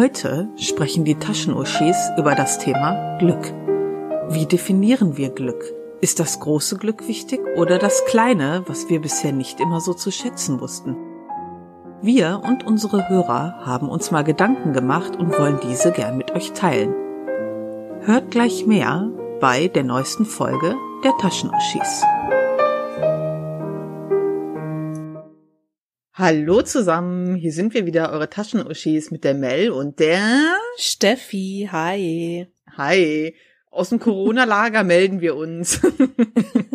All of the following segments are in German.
Heute sprechen die Taschenuschis über das Thema Glück. Wie definieren wir Glück? Ist das große Glück wichtig oder das kleine, was wir bisher nicht immer so zu schätzen wussten? Wir und unsere Hörer haben uns mal Gedanken gemacht und wollen diese gern mit euch teilen. Hört gleich mehr bei der neuesten Folge der Taschenuschis. Hallo zusammen, hier sind wir wieder, eure Taschenuschis mit der Mel und der Steffi. Hi. Hi. Aus dem Corona-Lager melden wir uns.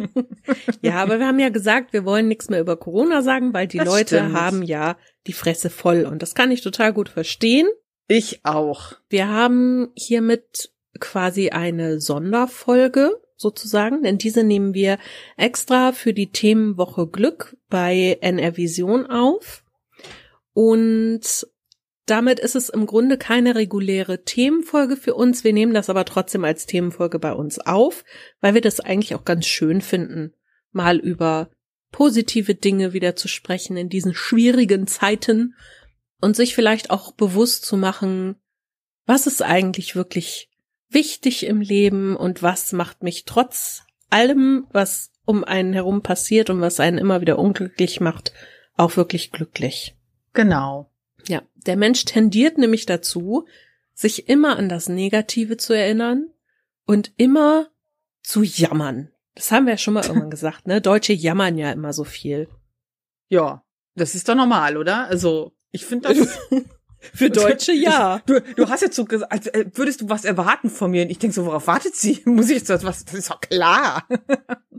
ja, aber wir haben ja gesagt, wir wollen nichts mehr über Corona sagen, weil die das Leute stimmt. haben ja die Fresse voll und das kann ich total gut verstehen. Ich auch. Wir haben hiermit quasi eine Sonderfolge sozusagen, denn diese nehmen wir extra für die Themenwoche Glück bei NR Vision auf. Und damit ist es im Grunde keine reguläre Themenfolge für uns. Wir nehmen das aber trotzdem als Themenfolge bei uns auf, weil wir das eigentlich auch ganz schön finden, mal über positive Dinge wieder zu sprechen in diesen schwierigen Zeiten und sich vielleicht auch bewusst zu machen, was ist eigentlich wirklich wichtig im Leben und was macht mich trotz allem, was um einen herum passiert und was einen immer wieder unglücklich macht, auch wirklich glücklich. Genau. Ja, der Mensch tendiert nämlich dazu, sich immer an das Negative zu erinnern und immer zu jammern. Das haben wir ja schon mal irgendwann gesagt, ne? Deutsche jammern ja immer so viel. Ja, das ist doch normal, oder? Also, ich finde das. Für Deutsche ja. Du, du hast jetzt so gesagt, als äh, würdest du was erwarten von mir. Und ich denke so, worauf wartet sie? Muss ich jetzt was? Das ist doch klar.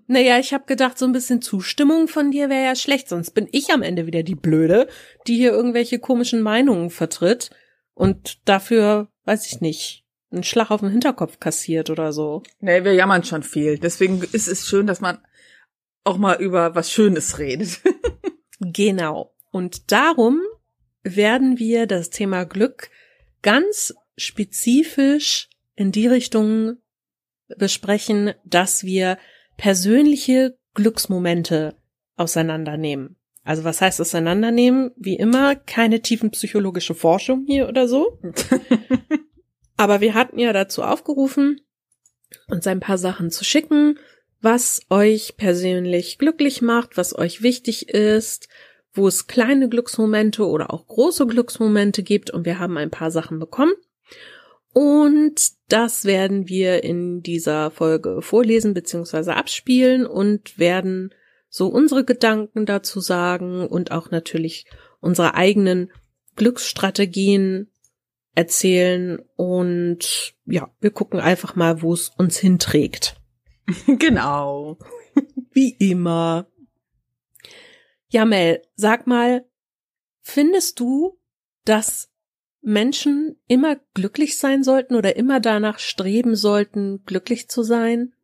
Naja, ich habe gedacht, so ein bisschen Zustimmung von dir wäre ja schlecht, sonst bin ich am Ende wieder die Blöde, die hier irgendwelche komischen Meinungen vertritt und dafür, weiß ich nicht, einen Schlag auf den Hinterkopf kassiert oder so. Nee, wir jammern schon viel. Deswegen ist es schön, dass man auch mal über was Schönes redet. genau. Und darum werden wir das Thema Glück ganz spezifisch in die Richtung besprechen, dass wir persönliche Glücksmomente auseinandernehmen. Also was heißt auseinandernehmen? Wie immer, keine tiefen psychologische Forschung hier oder so. Aber wir hatten ja dazu aufgerufen, uns ein paar Sachen zu schicken, was euch persönlich glücklich macht, was euch wichtig ist, wo es kleine Glücksmomente oder auch große Glücksmomente gibt und wir haben ein paar Sachen bekommen. Und das werden wir in dieser Folge vorlesen bzw. abspielen und werden so unsere Gedanken dazu sagen und auch natürlich unsere eigenen Glücksstrategien erzählen und ja, wir gucken einfach mal, wo es uns hinträgt. Genau. Wie immer. Ja, Mel, sag mal, findest du, dass Menschen immer glücklich sein sollten oder immer danach streben sollten, glücklich zu sein?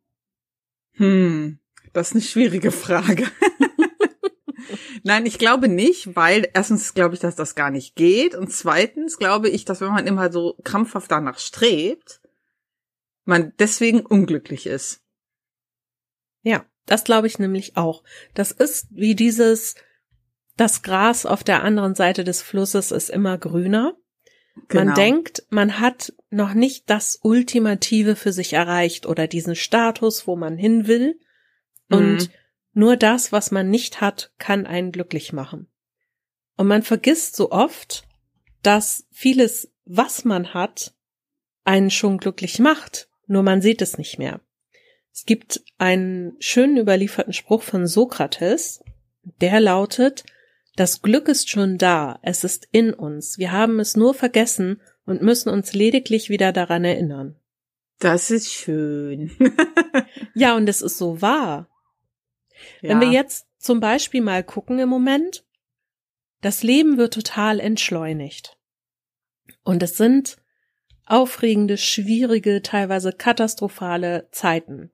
Hm, das ist eine schwierige Frage. Nein, ich glaube nicht, weil erstens glaube ich, dass das gar nicht geht und zweitens glaube ich, dass wenn man immer so krampfhaft danach strebt, man deswegen unglücklich ist. Ja. Das glaube ich nämlich auch. Das ist wie dieses, das Gras auf der anderen Seite des Flusses ist immer grüner. Genau. Man denkt, man hat noch nicht das Ultimative für sich erreicht oder diesen Status, wo man hin will. Und mhm. nur das, was man nicht hat, kann einen glücklich machen. Und man vergisst so oft, dass vieles, was man hat, einen schon glücklich macht, nur man sieht es nicht mehr. Es gibt einen schönen überlieferten Spruch von Sokrates, der lautet, das Glück ist schon da, es ist in uns, wir haben es nur vergessen und müssen uns lediglich wieder daran erinnern. Das ist schön. ja, und es ist so wahr. Ja. Wenn wir jetzt zum Beispiel mal gucken im Moment, das Leben wird total entschleunigt. Und es sind aufregende, schwierige, teilweise katastrophale Zeiten.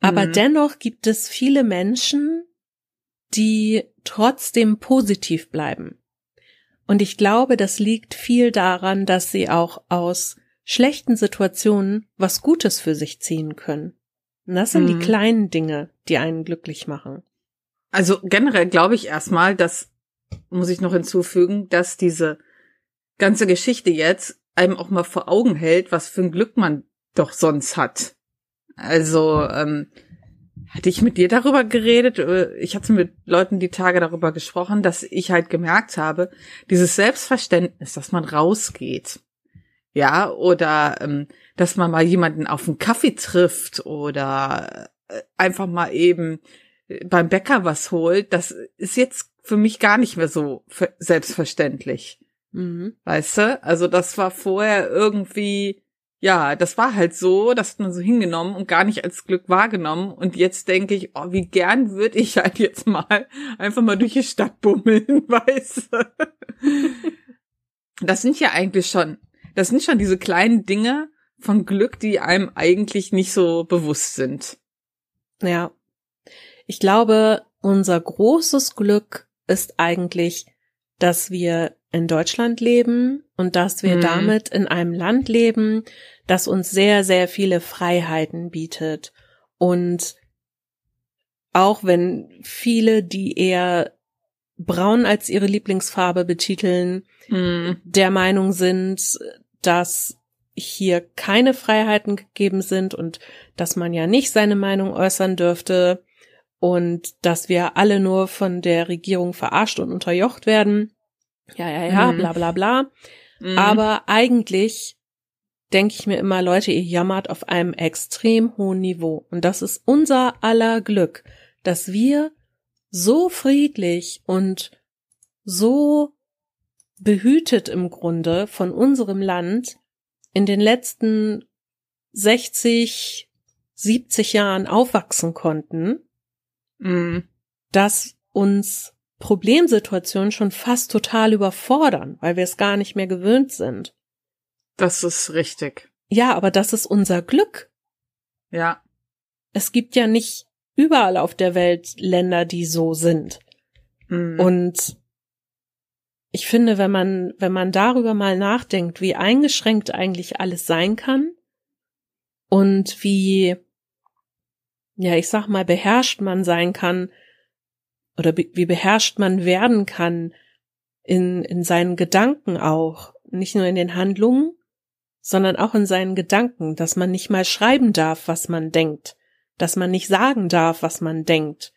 Aber mhm. dennoch gibt es viele Menschen, die trotzdem positiv bleiben. Und ich glaube, das liegt viel daran, dass sie auch aus schlechten Situationen was Gutes für sich ziehen können. Und das sind mhm. die kleinen Dinge, die einen glücklich machen. Also generell glaube ich erstmal, dass, muss ich noch hinzufügen, dass diese ganze Geschichte jetzt einem auch mal vor Augen hält, was für ein Glück man doch sonst hat. Also, ähm, hatte ich mit dir darüber geredet? Äh, ich hatte mit Leuten die Tage darüber gesprochen, dass ich halt gemerkt habe, dieses Selbstverständnis, dass man rausgeht. Ja, oder ähm, dass man mal jemanden auf einen Kaffee trifft oder äh, einfach mal eben äh, beim Bäcker was holt, das ist jetzt für mich gar nicht mehr so selbstverständlich. Mhm. Weißt du? Also das war vorher irgendwie, ja, das war halt so, das hat man so hingenommen und gar nicht als Glück wahrgenommen. Und jetzt denke ich, oh, wie gern würde ich halt jetzt mal einfach mal durch die Stadt bummeln, weißt du? Das sind ja eigentlich schon, das sind schon diese kleinen Dinge von Glück, die einem eigentlich nicht so bewusst sind. Ja. Ich glaube, unser großes Glück ist eigentlich, dass wir in Deutschland leben und dass wir mhm. damit in einem Land leben, das uns sehr, sehr viele Freiheiten bietet. Und auch wenn viele, die eher braun als ihre Lieblingsfarbe betiteln, mhm. der Meinung sind, dass hier keine Freiheiten gegeben sind und dass man ja nicht seine Meinung äußern dürfte und dass wir alle nur von der Regierung verarscht und unterjocht werden, ja, ja, ja, mhm. bla bla bla. Mhm. Aber eigentlich denke ich mir immer, Leute, ihr jammert auf einem extrem hohen Niveau. Und das ist unser aller Glück, dass wir so friedlich und so behütet im Grunde von unserem Land in den letzten 60, 70 Jahren aufwachsen konnten, mm. dass uns Problemsituationen schon fast total überfordern, weil wir es gar nicht mehr gewöhnt sind. Das ist richtig. Ja, aber das ist unser Glück. Ja. Es gibt ja nicht überall auf der Welt Länder, die so sind. Mhm. Und ich finde, wenn man, wenn man darüber mal nachdenkt, wie eingeschränkt eigentlich alles sein kann und wie, ja, ich sag mal, beherrscht man sein kann, oder wie beherrscht man werden kann in, in seinen Gedanken auch, nicht nur in den Handlungen, sondern auch in seinen Gedanken, dass man nicht mal schreiben darf, was man denkt, dass man nicht sagen darf, was man denkt.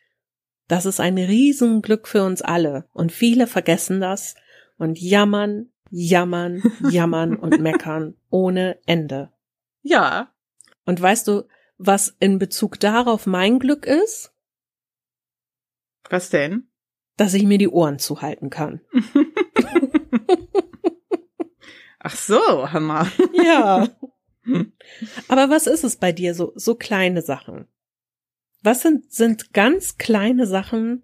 Das ist ein Riesenglück für uns alle und viele vergessen das und jammern, jammern, jammern und meckern ohne Ende. Ja. Und weißt du, was in Bezug darauf mein Glück ist? Was denn? Dass ich mir die Ohren zuhalten kann. Ach so, Hammer. Ja. Aber was ist es bei dir so, so kleine Sachen? Was sind, sind ganz kleine Sachen,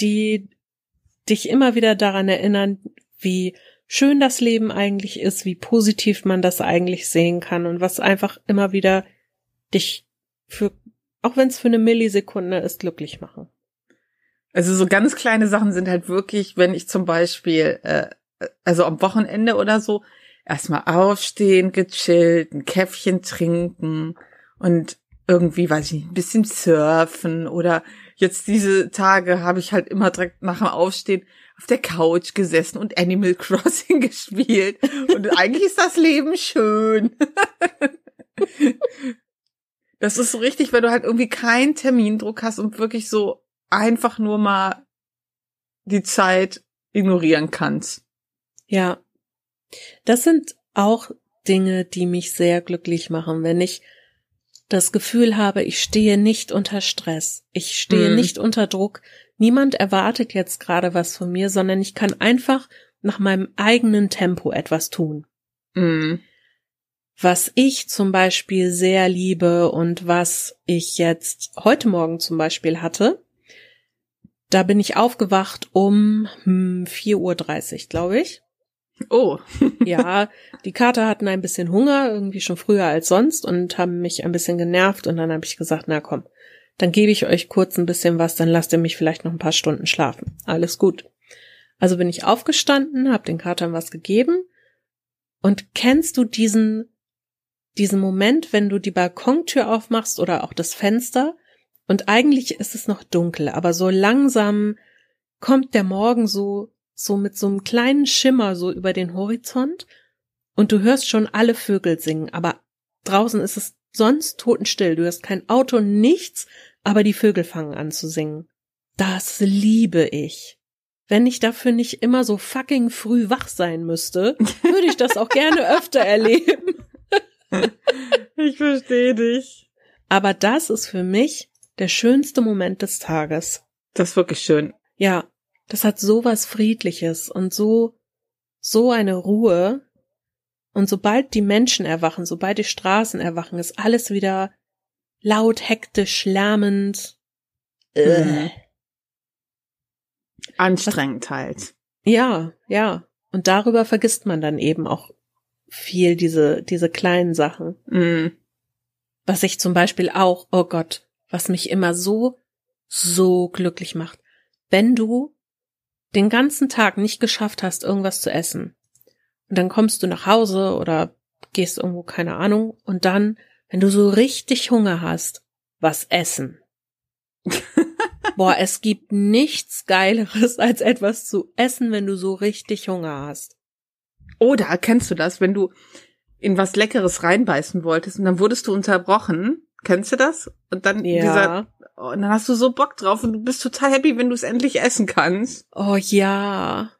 die dich immer wieder daran erinnern, wie schön das Leben eigentlich ist, wie positiv man das eigentlich sehen kann und was einfach immer wieder dich für, auch wenn es für eine Millisekunde ist, glücklich machen. Also so ganz kleine Sachen sind halt wirklich, wenn ich zum Beispiel, äh, also am Wochenende oder so, erstmal aufstehen, gechillt, ein Käffchen trinken und irgendwie, weiß ich nicht, ein bisschen surfen oder jetzt diese Tage habe ich halt immer direkt nach dem Aufstehen auf der Couch gesessen und Animal Crossing gespielt. Und eigentlich ist das Leben schön. Das ist so richtig, wenn du halt irgendwie keinen Termindruck hast und wirklich so einfach nur mal die Zeit ignorieren kannst. Ja. Das sind auch Dinge, die mich sehr glücklich machen, wenn ich das Gefühl habe, ich stehe nicht unter Stress, ich stehe hm. nicht unter Druck, niemand erwartet jetzt gerade was von mir, sondern ich kann einfach nach meinem eigenen Tempo etwas tun. Hm. Was ich zum Beispiel sehr liebe und was ich jetzt heute Morgen zum Beispiel hatte, da bin ich aufgewacht um hm, 4.30 Uhr, glaube ich. Oh. ja, die Kater hatten ein bisschen Hunger, irgendwie schon früher als sonst und haben mich ein bisschen genervt und dann habe ich gesagt, na komm, dann gebe ich euch kurz ein bisschen was, dann lasst ihr mich vielleicht noch ein paar Stunden schlafen. Alles gut. Also bin ich aufgestanden, habe den Katern was gegeben und kennst du diesen diesen Moment, wenn du die Balkontür aufmachst oder auch das Fenster und eigentlich ist es noch dunkel, aber so langsam kommt der Morgen so, so mit so einem kleinen Schimmer so über den Horizont und du hörst schon alle Vögel singen, aber draußen ist es sonst totenstill. Du hörst kein Auto, nichts, aber die Vögel fangen an zu singen. Das liebe ich. Wenn ich dafür nicht immer so fucking früh wach sein müsste, würde ich das auch gerne öfter erleben. Ich verstehe dich. Aber das ist für mich der schönste Moment des Tages. Das ist wirklich schön. Ja, das hat so was Friedliches und so, so eine Ruhe. Und sobald die Menschen erwachen, sobald die Straßen erwachen, ist alles wieder laut, hektisch, lärmend. Mhm. Anstrengend halt. Ja, ja. Und darüber vergisst man dann eben auch viel diese, diese kleinen Sachen. Mhm. Was ich zum Beispiel auch, oh Gott, was mich immer so, so glücklich macht. Wenn du den ganzen Tag nicht geschafft hast, irgendwas zu essen, und dann kommst du nach Hause oder gehst irgendwo, keine Ahnung, und dann, wenn du so richtig Hunger hast, was essen. Boah, es gibt nichts Geileres, als etwas zu essen, wenn du so richtig Hunger hast. Oder kennst du das, wenn du in was Leckeres reinbeißen wolltest und dann wurdest du unterbrochen? Kennst du das? Und dann Ja. dieser, oh, und dann hast du so Bock drauf und du bist total happy, wenn du es endlich essen kannst. Oh ja.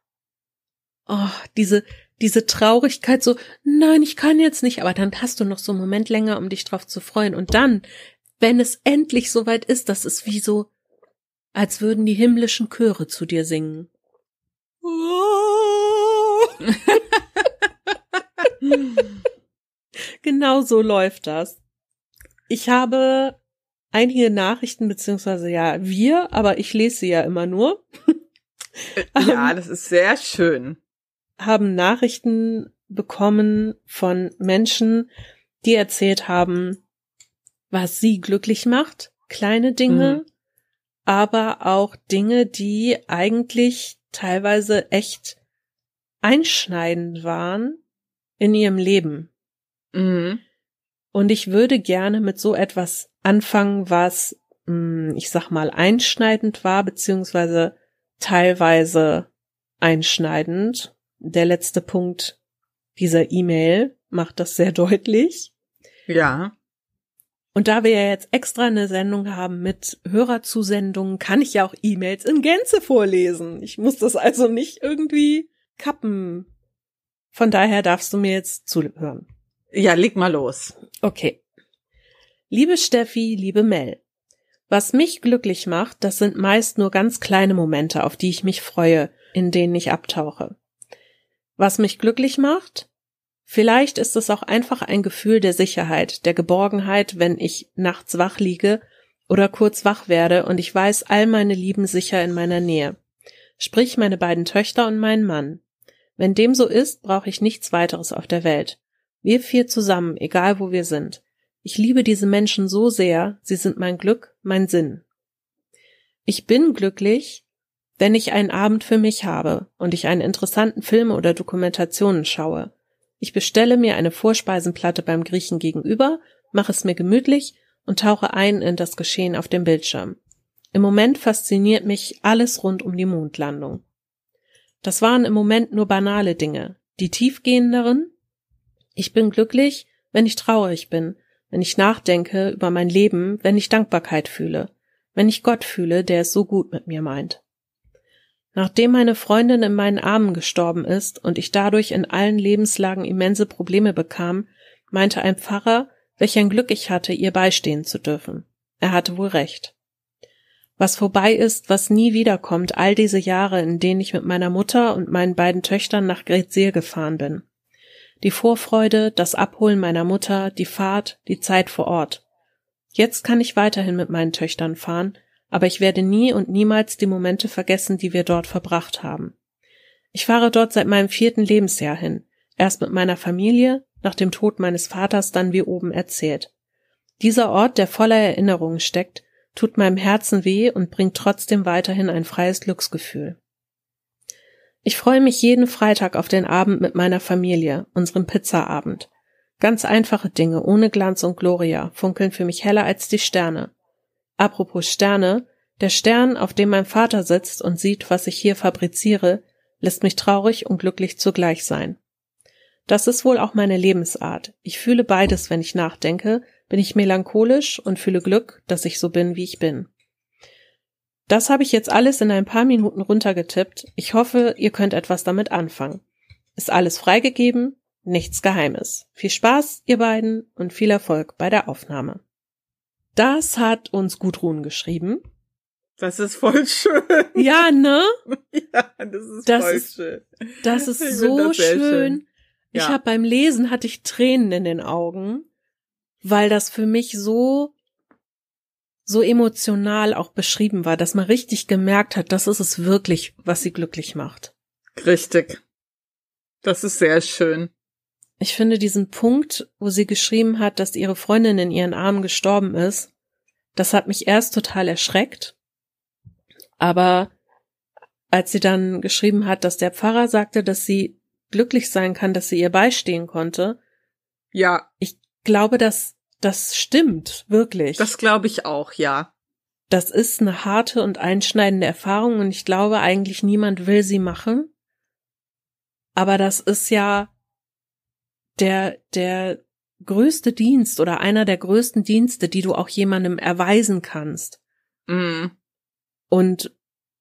Oh, diese, diese Traurigkeit so, nein, ich kann jetzt nicht, aber dann hast du noch so einen Moment länger, um dich drauf zu freuen. Und dann, wenn es endlich soweit ist, das ist wie so, als würden die himmlischen Chöre zu dir singen. genau so läuft das. Ich habe einige Nachrichten, beziehungsweise ja, wir, aber ich lese sie ja immer nur. Ja, das ist sehr schön. haben Nachrichten bekommen von Menschen, die erzählt haben, was sie glücklich macht, kleine Dinge, Mhm. aber auch Dinge, die eigentlich teilweise echt einschneidend waren in ihrem Leben. Mhm. Und ich würde gerne mit so etwas anfangen, was, mh, ich sag mal, einschneidend war, beziehungsweise teilweise einschneidend. Der letzte Punkt dieser E-Mail macht das sehr deutlich. Ja. Und da wir ja jetzt extra eine Sendung haben mit Hörerzusendungen, kann ich ja auch E-Mails in Gänze vorlesen. Ich muss das also nicht irgendwie kappen. Von daher darfst du mir jetzt zuhören. Ja, leg mal los. Okay. Liebe Steffi, liebe Mel. Was mich glücklich macht, das sind meist nur ganz kleine Momente, auf die ich mich freue, in denen ich abtauche. Was mich glücklich macht? Vielleicht ist es auch einfach ein Gefühl der Sicherheit, der Geborgenheit, wenn ich nachts wach liege oder kurz wach werde und ich weiß, all meine Lieben sicher in meiner Nähe. Sprich meine beiden Töchter und meinen Mann. Wenn dem so ist, brauche ich nichts weiteres auf der Welt. Wir vier zusammen, egal wo wir sind. Ich liebe diese Menschen so sehr, sie sind mein Glück, mein Sinn. Ich bin glücklich, wenn ich einen Abend für mich habe und ich einen interessanten Film oder Dokumentationen schaue. Ich bestelle mir eine Vorspeisenplatte beim Griechen gegenüber, mache es mir gemütlich und tauche ein in das Geschehen auf dem Bildschirm. Im Moment fasziniert mich alles rund um die Mondlandung. Das waren im Moment nur banale Dinge. Die tiefgehenderen? Ich bin glücklich, wenn ich traurig bin, wenn ich nachdenke über mein Leben, wenn ich Dankbarkeit fühle, wenn ich Gott fühle, der es so gut mit mir meint. Nachdem meine Freundin in meinen Armen gestorben ist und ich dadurch in allen Lebenslagen immense Probleme bekam, meinte ein Pfarrer, welch ein Glück ich hatte, ihr beistehen zu dürfen. Er hatte wohl recht. Was vorbei ist, was nie wiederkommt, all diese Jahre, in denen ich mit meiner Mutter und meinen beiden Töchtern nach Gretzsee gefahren bin. Die Vorfreude, das Abholen meiner Mutter, die Fahrt, die Zeit vor Ort. Jetzt kann ich weiterhin mit meinen Töchtern fahren, aber ich werde nie und niemals die Momente vergessen, die wir dort verbracht haben. Ich fahre dort seit meinem vierten Lebensjahr hin, erst mit meiner Familie, nach dem Tod meines Vaters dann wie oben erzählt. Dieser Ort, der voller Erinnerungen steckt, tut meinem Herzen weh und bringt trotzdem weiterhin ein freies Glücksgefühl. Ich freue mich jeden Freitag auf den Abend mit meiner Familie, unseren Pizzaabend. Ganz einfache Dinge ohne Glanz und Gloria funkeln für mich heller als die Sterne. Apropos Sterne, der Stern, auf dem mein Vater sitzt und sieht, was ich hier fabriziere, lässt mich traurig und glücklich zugleich sein. Das ist wohl auch meine Lebensart. Ich fühle beides, wenn ich nachdenke, bin ich melancholisch und fühle Glück, dass ich so bin, wie ich bin. Das habe ich jetzt alles in ein paar Minuten runtergetippt. Ich hoffe, ihr könnt etwas damit anfangen. Ist alles freigegeben, nichts Geheimes. Viel Spaß, ihr beiden, und viel Erfolg bei der Aufnahme. Das hat uns Gudrun geschrieben. Das ist voll schön. Ja, ne? Ja, das ist Das voll ist- schön. Das ist Ich so das schön. schön. Ich Ja. habe beim Lesen hatte ich Tränen in den Augen, weil das für mich so so emotional auch beschrieben war, dass man richtig gemerkt hat, das ist es wirklich, was sie glücklich macht. Richtig. Das ist sehr schön. Ich finde diesen Punkt, wo sie geschrieben hat, dass ihre Freundin in ihren Armen gestorben ist, das hat mich erst total erschreckt. Aber als sie dann geschrieben hat, dass der Pfarrer sagte, dass sie glücklich sein kann, dass sie ihr beistehen konnte, Ja, ich glaube, dass das stimmt, wirklich. das glaube ich auch, ja. das ist eine harte und einschneidende Erfahrung und ich glaube eigentlich niemand will sie machen. Aber das ist ja der, der größte Dienst oder einer der größten Dienste, die du auch jemandem erweisen kannst. Mm. Und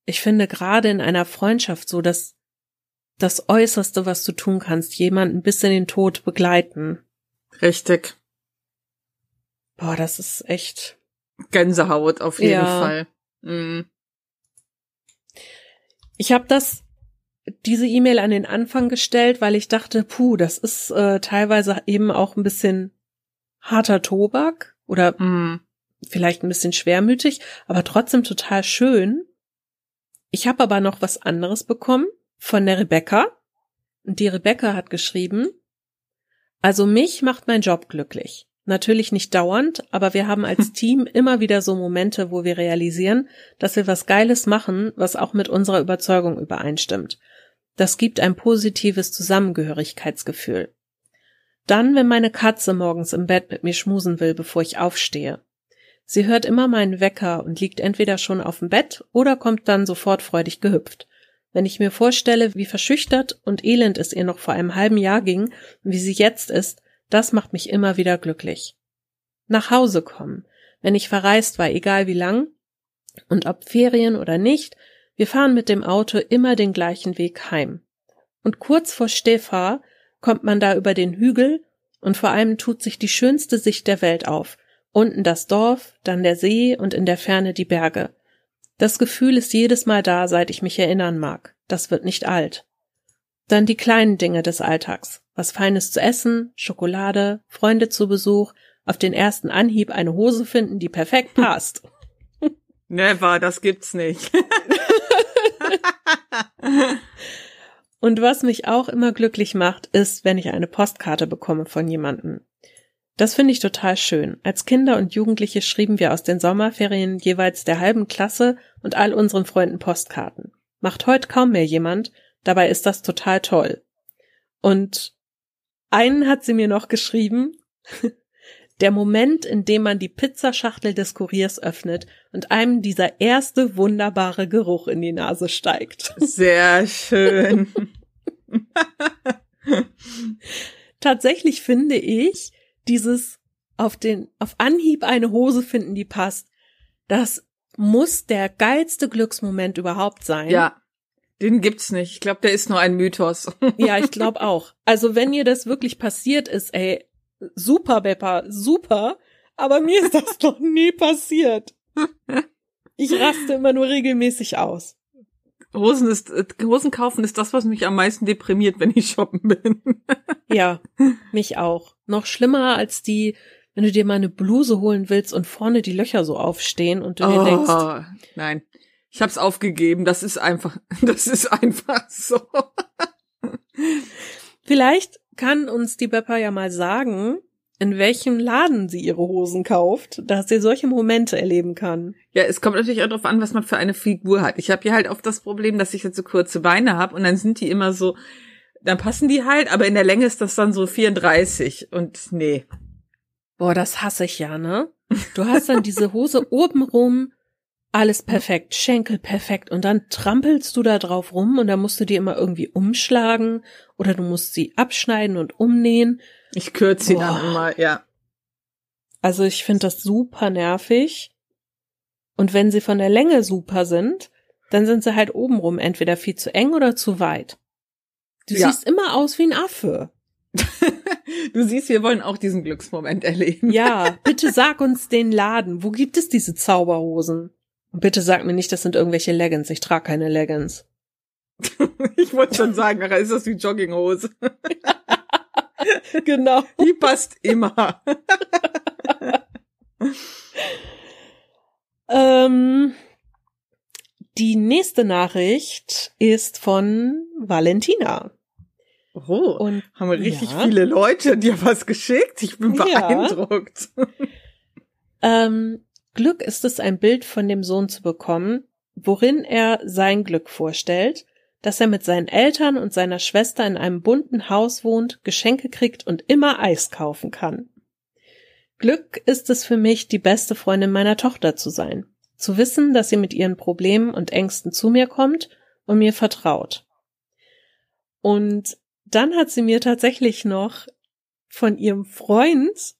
ich finde gerade in einer Freundschaft so, dass das Äußerste, was du tun kannst, jemanden bis in den Tod begleiten. Richtig. Boah, das ist echt. Gänsehaut auf jeden Ja. Fall. Mm. Ich habe das diese E-Mail an den Anfang gestellt, weil ich dachte, puh, das ist äh, teilweise eben auch ein bisschen harter Tobak oder Mm. vielleicht ein bisschen schwermütig, aber trotzdem total schön. Ich habe aber noch was anderes bekommen von der Rebecca. Und die Rebecca hat geschrieben, also mich macht mein Job glücklich. Natürlich nicht dauernd, aber wir haben als Team immer wieder so Momente, wo wir realisieren, dass wir was Geiles machen, was auch mit unserer Überzeugung übereinstimmt. Das gibt ein positives Zusammengehörigkeitsgefühl. Dann, wenn meine Katze morgens im Bett mit mir schmusen will, bevor ich aufstehe. Sie hört immer meinen Wecker und liegt entweder schon auf dem Bett oder kommt dann sofort freudig gehüpft. Wenn ich mir vorstelle, wie verschüchtert und elend es ihr noch vor einem halben Jahr ging wie sie jetzt ist, das macht mich immer wieder glücklich. Nach Hause kommen, wenn ich verreist war, egal wie lang, und ob Ferien oder nicht, wir fahren mit dem Auto immer den gleichen Weg heim. Und kurz vor Stehfahr kommt man da über den Hügel und vor allem tut sich die schönste Sicht der Welt auf. Unten das Dorf, dann der See und in der Ferne die Berge. Das Gefühl ist jedes Mal da, seit ich mich erinnern mag. Das wird nicht alt. Dann die kleinen Dinge des Alltags. Was Feines zu essen, Schokolade, Freunde zu Besuch, auf den ersten Anhieb eine Hose finden, die perfekt passt. Never, das gibt's nicht. Und was mich auch immer glücklich macht, ist, wenn ich eine Postkarte bekomme von jemandem. Das finde ich total schön. Als Kinder und Jugendliche schrieben wir aus den Sommerferien jeweils der halben Klasse und all unseren Freunden Postkarten. Macht heute kaum mehr jemand, dabei ist das total toll. Und einen hat sie mir noch geschrieben, der Moment, in dem man die Pizzaschachtel des Kuriers öffnet und einem dieser erste wunderbare Geruch in die Nase steigt. Sehr schön. Tatsächlich finde ich, dieses auf den, auf Anhieb eine Hose finden, die passt, das muss der geilste Glücksmoment überhaupt sein. Ja, den gibt's nicht. Ich glaube, der ist nur ein Mythos. Ja, ich glaube auch. Also wenn ihr das wirklich passiert ist, ey, super, Beppa, super. Aber mir ist das noch nie passiert. Ich raste immer nur regelmäßig aus. Hosen ist, äh, Hosen kaufen ist das, was mich am meisten deprimiert, wenn ich shoppen bin. Ja, mich auch. Noch schlimmer als die, wenn du dir mal eine Bluse holen willst und vorne die Löcher so aufstehen und du dir denkst, Oh, nein. Ich hab's aufgegeben. Das ist einfach, das ist einfach so. Vielleicht kann uns die Beppa ja mal sagen, in welchem Laden sie ihre Hosen kauft, dass sie solche Momente erleben kann. Ja, es kommt natürlich auch darauf an, was man für eine Figur hat. Ich habe hier halt oft das Problem, dass ich jetzt so kurze Beine habe und dann sind die immer so, dann passen die halt, aber in der Länge ist das dann so 34 und nee. Boah, das hasse ich ja, ne? Du hast dann diese Hose obenrum alles perfekt, Schenkel perfekt und dann trampelst du da drauf rum und dann musst du die immer irgendwie umschlagen oder du musst sie abschneiden und umnähen. Ich kürze sie dann immer, ja. Also ich finde das super nervig. Und wenn sie von der Länge super sind, dann sind sie halt obenrum entweder viel zu eng oder zu weit. Du Ja. siehst immer aus wie ein Affe. Du siehst, wir wollen auch diesen Glücksmoment erleben. Ja, bitte sag uns den Laden. Wo gibt es diese Zauberhosen? Und bitte sag mir nicht, das sind irgendwelche Leggings. Ich trage keine Leggings. Ich wollte schon sagen, nachher ist das wie Jogginghose. Genau. Die passt immer. Ähm, die nächste Nachricht ist von Valentina. Oh, Und haben wir richtig ja. viele Leute dir was geschickt? Ich bin Ja. beeindruckt. Ähm, Glück ist es, ein Bild von dem Sohn zu bekommen, worin er sein Glück vorstellt, dass er mit seinen Eltern und seiner Schwester in einem bunten Haus wohnt, Geschenke kriegt und immer Eis kaufen kann. Glück ist es für mich, die beste Freundin meiner Tochter zu sein, zu wissen, dass sie mit ihren Problemen und Ängsten zu mir kommt und mir vertraut. Und dann hat sie mir tatsächlich noch von ihrem Freund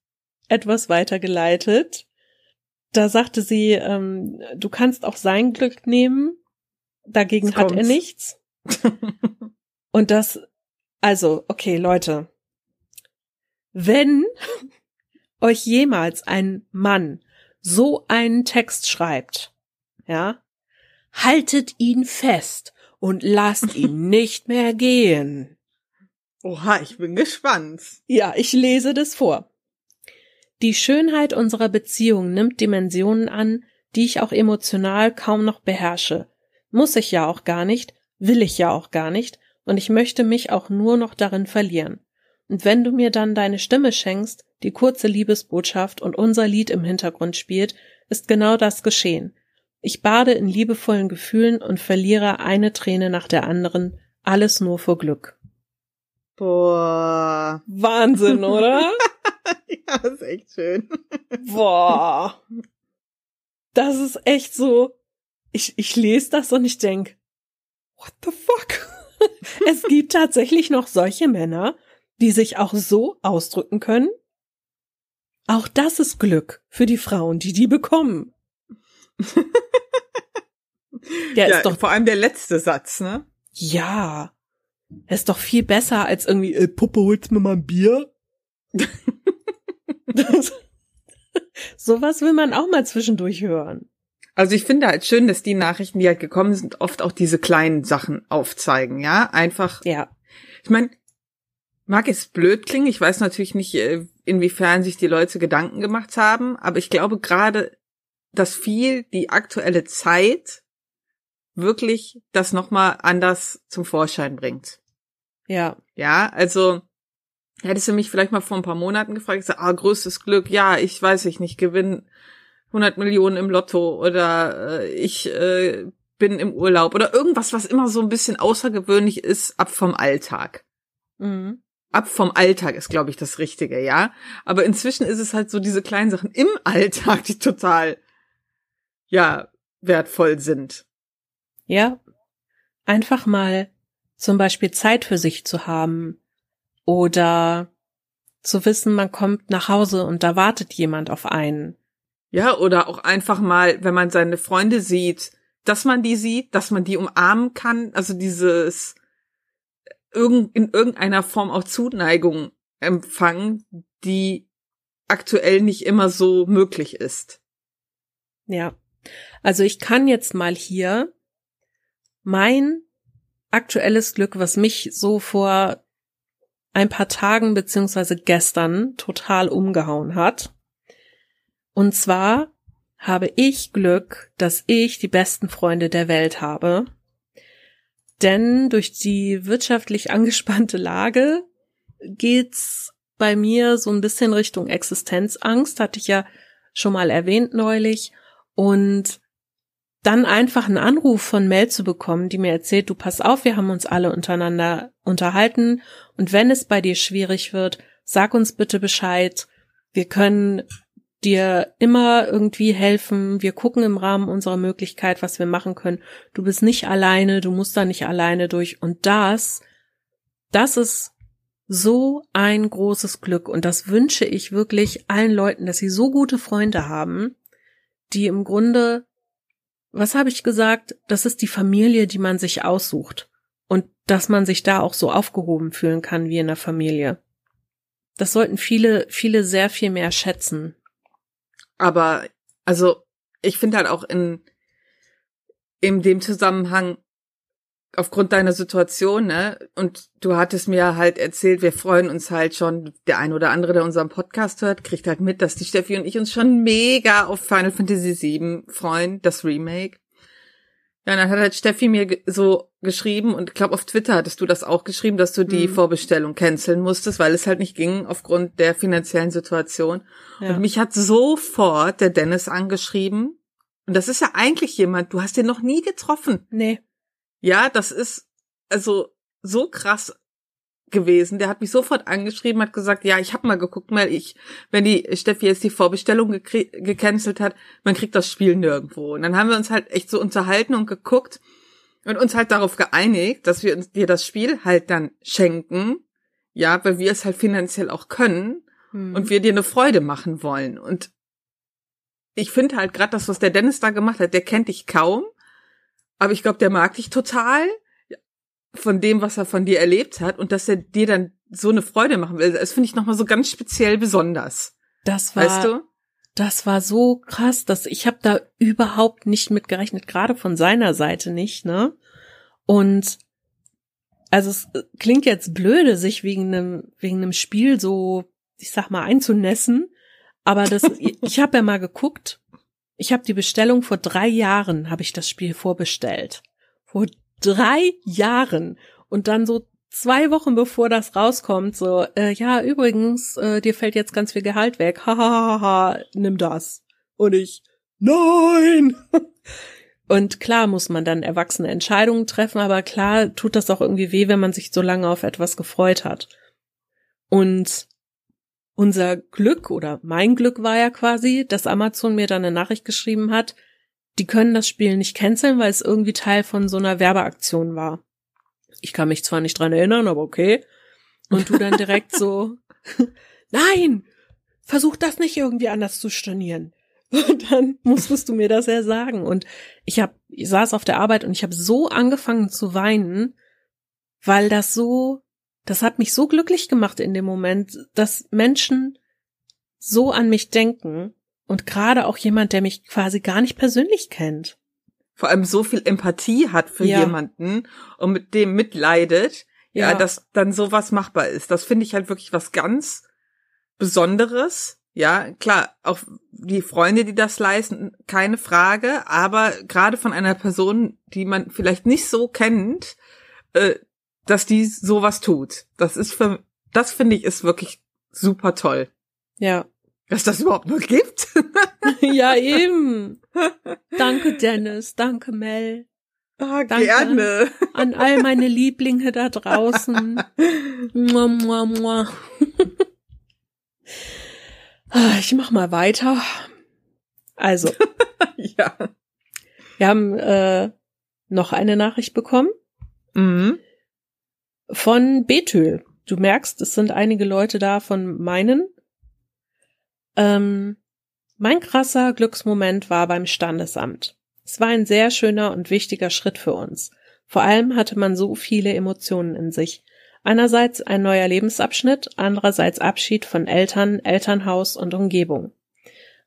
etwas weitergeleitet. Da sagte sie, ähm, du kannst auch sein Glück nehmen. Dagegen hat er nichts. Und das, also, okay, Leute. Wenn euch jemals ein Mann so einen Text schreibt, ja, haltet ihn fest und lasst ihn nicht mehr gehen. Oha, ich bin gespannt. Ja, ich lese das vor. Die Schönheit unserer Beziehung nimmt Dimensionen an, die ich auch emotional kaum noch beherrsche. Muss ich ja auch gar nicht, will ich ja auch gar nicht, und ich möchte mich auch nur noch darin verlieren. Und wenn du mir dann deine Stimme schenkst, die kurze Liebesbotschaft und unser Lied im Hintergrund spielt, ist genau das geschehen. Ich bade in liebevollen Gefühlen und verliere eine Träne nach der anderen, alles nur vor Glück. Boah. Wahnsinn, oder? Ja, das ist echt schön. Boah. Das ist echt so. Ich, ich lese das und ich denk, what the fuck? es gibt tatsächlich noch solche Männer, die sich auch so ausdrücken können. Auch das ist Glück für die Frauen, die die bekommen. Der ja, ist doch, vor allem der letzte Satz, ne? ja. Er ist doch viel besser als irgendwie, äh, Puppe, holst mir mal ein Bier? Das- Sowas will man auch mal zwischendurch hören. Also ich finde halt schön, dass die Nachrichten, die halt gekommen sind, oft auch diese kleinen Sachen aufzeigen, ja? Einfach, Ja. ich meine, mag es blöd klingen, ich weiß natürlich nicht, äh, inwiefern sich die Leute Gedanken gemacht haben, aber ich glaube gerade, dass viel die aktuelle Zeit wirklich das nochmal anders zum Vorschein bringt. Ja. Ja, also hättest du mich vielleicht mal vor ein paar Monaten gefragt, ich sag, ah, größtes Glück, ja, ich weiß ich nicht, gewinn 100 Millionen im Lotto oder äh, ich äh, bin im Urlaub oder irgendwas, was immer so ein bisschen außergewöhnlich ist, ab vom Alltag. Mhm. Ab vom Alltag ist, glaube ich, das Richtige, ja. Aber inzwischen ist es halt so diese kleinen Sachen im Alltag, die total, ja, wertvoll sind. Ja. Einfach mal zum Beispiel Zeit für sich zu haben oder zu wissen, man kommt nach Hause und da wartet jemand auf einen. Ja, oder auch einfach mal, wenn man seine Freunde sieht, dass man die sieht, dass man die umarmen kann, also dieses irgend, in irgendeiner Form auch Zuneigung empfangen, die aktuell nicht immer so möglich ist. Ja. Also ich kann jetzt mal hier mein aktuelles Glück, was mich so vor ein paar Tagen beziehungsweise gestern total umgehauen hat. Und zwar habe ich Glück, dass ich die besten Freunde der Welt habe. Denn durch die wirtschaftlich angespannte Lage geht's bei mir so ein bisschen Richtung Existenzangst, hatte ich ja schon mal erwähnt neulich. Und dann einfach einen Anruf von Mel zu bekommen, die mir erzählt, du pass auf, wir haben uns alle untereinander unterhalten und wenn es bei dir schwierig wird, sag uns bitte Bescheid. Wir können dir immer irgendwie helfen. Wir gucken im Rahmen unserer Möglichkeit, was wir machen können. Du bist nicht alleine, du musst da nicht alleine durch. Und das, das ist so ein großes Glück. Und das wünsche ich wirklich allen Leuten, dass sie so gute Freunde haben, die im Grunde, was habe ich gesagt? Das ist die Familie, die man sich aussucht. Und dass man sich da auch so aufgehoben fühlen kann wie in der Familie. Das sollten viele, viele sehr viel mehr schätzen. Aber, also, ich finde halt auch in, in dem Zusammenhang, aufgrund deiner Situation, ne, und du hattest mir halt erzählt, wir freuen uns halt schon, der ein oder andere, der unseren Podcast hört, kriegt halt mit, dass die Steffi und ich uns schon mega auf Final Fantasy VII freuen, das Remake. Ja, dann hat halt Steffi mir so geschrieben und ich glaube auf Twitter hattest du das auch geschrieben, dass du die mhm. Vorbestellung canceln musstest, weil es halt nicht ging aufgrund der finanziellen Situation. Ja. Und mich hat sofort der Dennis angeschrieben. Und das ist ja eigentlich jemand, du hast den noch nie getroffen. Nee. Ja, das ist also so krass gewesen. Der hat mich sofort angeschrieben, hat gesagt, ja, ich habe mal geguckt, weil ich, wenn die Steffi jetzt die Vorbestellung gecancelt hat, man kriegt das Spiel nirgendwo. Und dann haben wir uns halt echt so unterhalten und geguckt und uns halt darauf geeinigt, dass wir uns dir das Spiel halt dann schenken, ja, weil wir es halt finanziell auch können hm. und wir dir eine Freude machen wollen. Und ich finde halt gerade das, was der Dennis da gemacht hat, der kennt dich kaum, aber ich glaube, der mag dich total von dem, was er von dir erlebt hat und dass er dir dann so eine Freude machen will. Das finde ich nochmal so ganz speziell besonders. Das war, weißt du? Das war so krass, dass ich habe da überhaupt nicht mit gerechnet, gerade von seiner Seite nicht, ne? Und also es klingt jetzt blöde, sich wegen einem wegen einem Spiel so, ich sag mal, einzunässen, aber das ich habe ja mal geguckt. Ich habe die Bestellung vor drei Jahren habe ich das Spiel vorbestellt. Vor drei Jahren und dann so zwei Wochen bevor das rauskommt, so, äh, ja, übrigens, äh, dir fällt jetzt ganz viel Gehalt weg, hahaha, nimm das. Und ich, nein! Und klar muss man dann erwachsene Entscheidungen treffen, aber klar tut das auch irgendwie weh, wenn man sich so lange auf etwas gefreut hat. Und unser Glück oder mein Glück war ja quasi, dass Amazon mir dann eine Nachricht geschrieben hat, die können das Spiel nicht canceln, weil es irgendwie Teil von so einer Werbeaktion war. Ich kann mich zwar nicht dran erinnern, aber okay. Und du dann direkt so, nein, versuch das nicht irgendwie anders zu stornieren. Und dann musstest du mir das ja sagen. Und ich hab, ich saß auf der Arbeit und ich habe so angefangen zu weinen, weil das so, das hat mich so glücklich gemacht in dem Moment, dass Menschen so an mich denken und gerade auch jemand, der mich quasi gar nicht persönlich kennt. Vor allem so viel Empathie hat für ja. jemanden und mit dem mitleidet, ja. ja, dass dann sowas machbar ist. Das finde ich halt wirklich was ganz Besonderes. Ja, klar, auch die Freunde, die das leisten, keine Frage, aber gerade von einer Person, die man vielleicht nicht so kennt, äh, dass die sowas tut. Das ist für, das finde ich ist wirklich super toll. Ja, dass das überhaupt noch gibt. ja, eben. Danke, Dennis. Danke, Mel. Ah, Danke gerne. An all meine Lieblinge da draußen. mua, mua, mua. Ah, ich mach mal weiter. Also. ja. Wir haben äh, noch eine Nachricht bekommen. Mhm. Von Bethül. Du merkst, es sind einige Leute da von meinen ähm, mein krasser Glücksmoment war beim Standesamt. Es war ein sehr schöner und wichtiger Schritt für uns. Vor allem hatte man so viele Emotionen in sich. Einerseits ein neuer Lebensabschnitt, andererseits Abschied von Eltern, Elternhaus und Umgebung.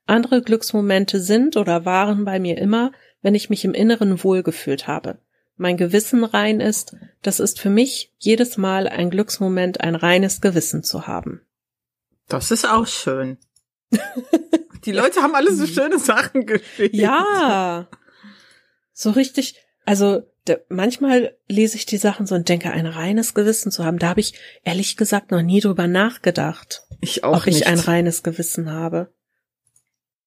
Andere Glücksmomente sind oder waren bei mir immer, wenn ich mich im Inneren wohlgefühlt habe. Mein Gewissen rein ist, das ist für mich jedes Mal ein Glücksmoment, ein reines Gewissen zu haben. Das ist auch schön. Die Leute haben alle so schöne Sachen geschrieben. Ja. So richtig, also da, manchmal lese ich die Sachen so und denke, ein reines Gewissen zu haben. Da habe ich ehrlich gesagt noch nie drüber nachgedacht. Ich auch ob nicht. ich ein reines Gewissen habe.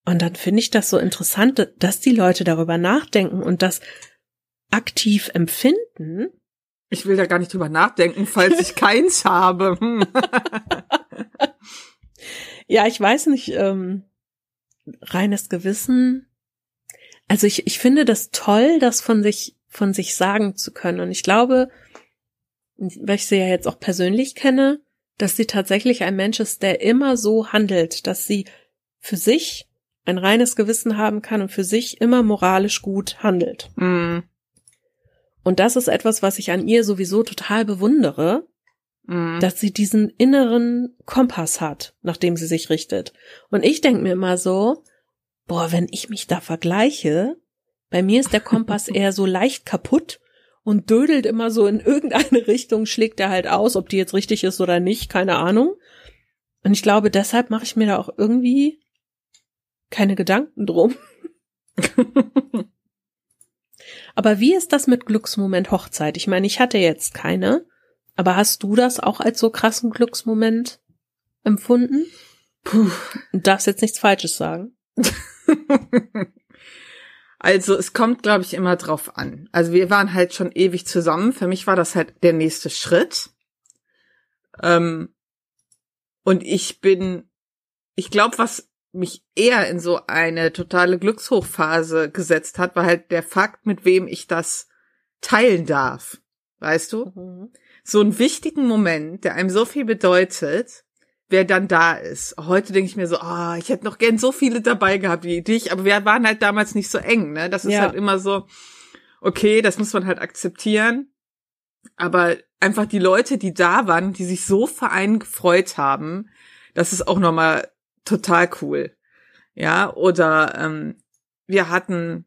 Und dann finde ich das so interessant, dass die Leute darüber nachdenken und das aktiv empfinden. Ich will da gar nicht drüber nachdenken, falls ich keins habe. Ja, ich weiß nicht, ähm, reines Gewissen. Also ich, ich finde das toll, das von sich, von sich sagen zu können. Und ich glaube, weil ich sie ja jetzt auch persönlich kenne, dass sie tatsächlich ein Mensch ist, der immer so handelt, dass sie für sich ein reines Gewissen haben kann und für sich immer moralisch gut handelt. Mm. Und das ist etwas, was ich an ihr sowieso total bewundere, Mm. dass sie diesen inneren Kompass hat, nach dem sie sich richtet. Und ich denke mir immer so, boah, wenn ich mich da vergleiche, bei mir ist der Kompass eher so leicht kaputt und dödelt immer so in irgendeine Richtung, schlägt er halt aus, ob die jetzt richtig ist oder nicht, keine Ahnung. Und ich glaube, deshalb mache ich mir da auch irgendwie keine Gedanken drum. Aber wie ist das mit Glücksmoment Hochzeit? Ich meine, ich hatte jetzt keine, aber hast du das auch als so krassen Glücksmoment empfunden? Puh. Du darfst jetzt nichts Falsches sagen. Also es kommt, glaube ich, immer drauf an. Also wir waren halt schon ewig zusammen. Für mich war das halt der nächste Schritt. Ähm, und ich bin, ich glaube, was mich eher in so eine totale Glückshochphase gesetzt hat, war halt der Fakt, mit wem ich das teilen darf. Weißt du? So einen wichtigen Moment, der einem so viel bedeutet, wer dann da ist. Heute denke ich mir so, ah, ich hätte noch gern so viele dabei gehabt wie dich, aber wir waren halt damals nicht so eng, ne? Das ist Ja. halt immer so, okay, das muss man halt akzeptieren. Aber einfach die Leute, die da waren, die sich so für einen gefreut haben, das ist auch nochmal total cool. Ja, oder ähm, wir hatten